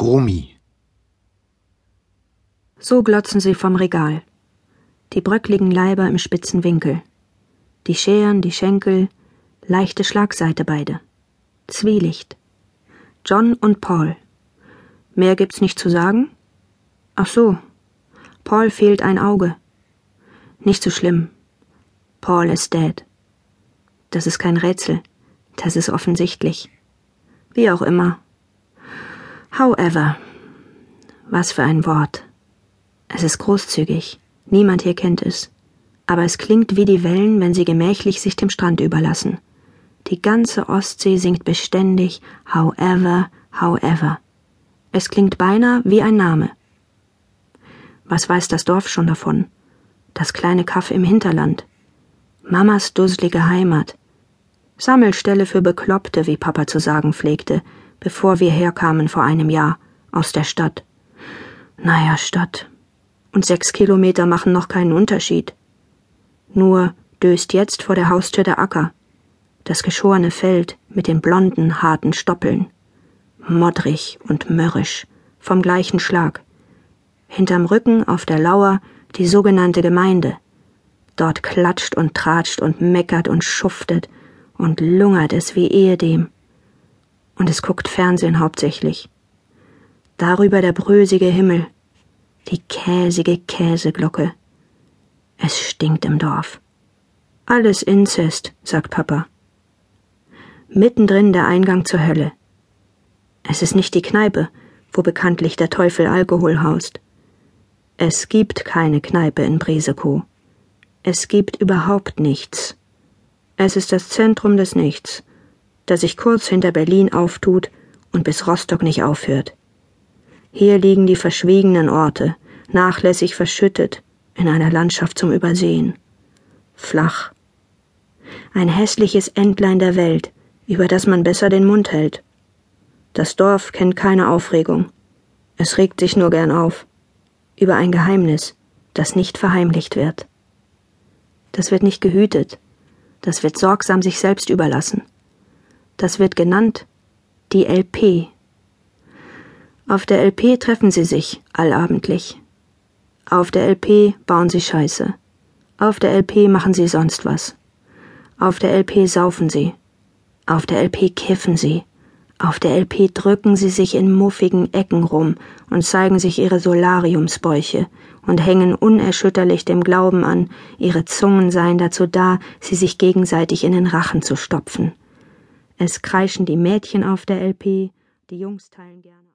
Rumi. So glotzen sie vom Regal. Die bröckligen Leiber im spitzen Winkel. Die Scheren, die Schenkel, leichte Schlagseite beide. Zwielicht. John und Paul. Mehr gibt's nicht zu sagen? Ach so. Paul fehlt ein Auge. Nicht so schlimm. Paul ist dead. Das ist kein Rätsel. Das ist offensichtlich. Wie auch immer. However. Was für ein Wort. Es ist großzügig. Niemand hier kennt es. Aber es klingt wie die Wellen, wenn sie gemächlich sich dem Strand überlassen. Die ganze Ostsee singt beständig However, however. Es klingt beinahe wie ein Name. Was weiß das Dorf schon davon? Das kleine Kaff im Hinterland. Mamas dusselige Heimat. Sammelstelle für Bekloppte, wie Papa zu sagen pflegte, bevor wir herkamen vor einem Jahr, aus der Stadt. Naja, Stadt. Und sechs Kilometer machen noch keinen Unterschied. Nur döst jetzt vor der Haustür der Acker. Das geschorene Feld mit den blonden, harten Stoppeln. Moddrig und mörrisch, vom gleichen Schlag. Hinterm Rücken auf der Lauer die sogenannte Gemeinde. Dort klatscht und tratscht und meckert und schuftet und lungert es wie ehedem. Und es guckt Fernsehen hauptsächlich. Darüber der brösige Himmel, die käsige Käseglocke. Es stinkt im Dorf. Alles Inzest, sagt Papa. Mittendrin der Eingang zur Hölle. Es ist nicht die Kneipe, wo bekanntlich der Teufel Alkohol haust. Es gibt keine Kneipe in Bresekow. Es gibt überhaupt nichts. Es ist das Zentrum des Nichts, das sich kurz hinter Berlin auftut und bis Rostock nicht aufhört. Hier liegen die verschwiegenen Orte, nachlässig verschüttet, in einer Landschaft zum Übersehen. Flach. Ein hässliches Entlein der Welt, über das man besser den Mund hält. Das Dorf kennt keine Aufregung. Es regt sich nur gern auf. Über ein Geheimnis, das nicht verheimlicht wird. Das wird nicht gehütet. Das wird sorgsam sich selbst überlassen. Das wird genannt die LP auf der LP treffen sie sich allabendlich. Auf der LP bauen sie Scheiße. Auf der LP machen sie sonst was. Auf der LP saufen sie. Auf der LP kiffen sie. Auf der LP drücken sie sich in muffigen Ecken rum und zeigen sich ihre Solariumsbäuche und hängen unerschütterlich dem Glauben an, ihre Zungen seien dazu da, sie sich gegenseitig in den Rachen zu stopfen. Es kreischen die Mädchen auf der LP, die Jungs teilen gerne.